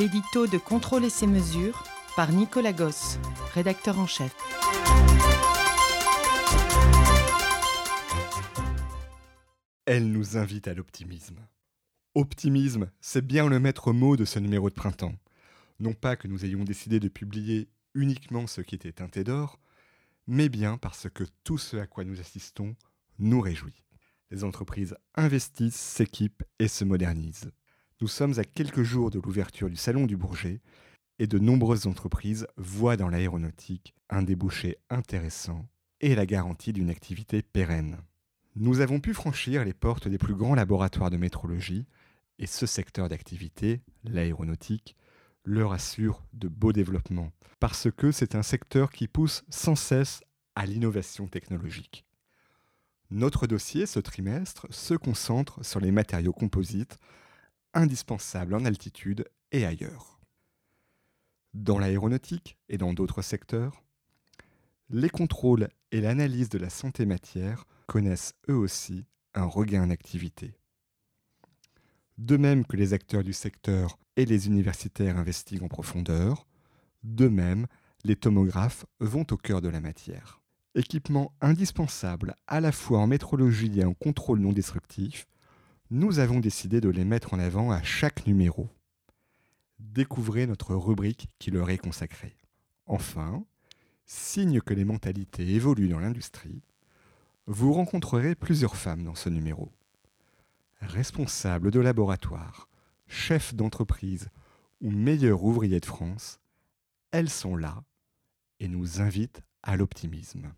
L'édito de Contrôle et ses mesures par Nicolas Goss, rédacteur en chef. Elle nous invite à l'optimisme. Optimisme, c'est bien le maître mot de ce numéro de printemps. Non pas que nous ayons décidé de publier uniquement ce qui était teinté d'or, mais bien parce que tout ce à quoi nous assistons nous réjouit. Les entreprises investissent, s'équipent et se modernisent. Nous sommes à quelques jours de l'ouverture du Salon du Bourget et de nombreuses entreprises voient dans l'aéronautique un débouché intéressant et la garantie d'une activité pérenne. Nous avons pu franchir les portes des plus grands laboratoires de métrologie et ce secteur d'activité, l'aéronautique, leur assure de beaux développements parce que c'est un secteur qui pousse sans cesse à l'innovation technologique. Notre dossier ce trimestre se concentre sur les matériaux composites indispensables en altitude et ailleurs. Dans l'aéronautique et dans d'autres secteurs, les contrôles et l'analyse de la santé matière connaissent eux aussi un regain d'activité. De même que les acteurs du secteur et les universitaires investiguent en profondeur, de même, les tomographes vont au cœur de la matière. Équipement indispensable à la fois en métrologie et en contrôle non destructif, nous avons décidé de les mettre en avant à chaque numéro. Découvrez notre rubrique qui leur est consacrée. Enfin, signe que les mentalités évoluent dans l'industrie, vous rencontrerez plusieurs femmes dans ce numéro. Responsables de laboratoire, chefs d'entreprise ou meilleurs ouvriers de France, elles sont là et nous invitent à l'optimisme.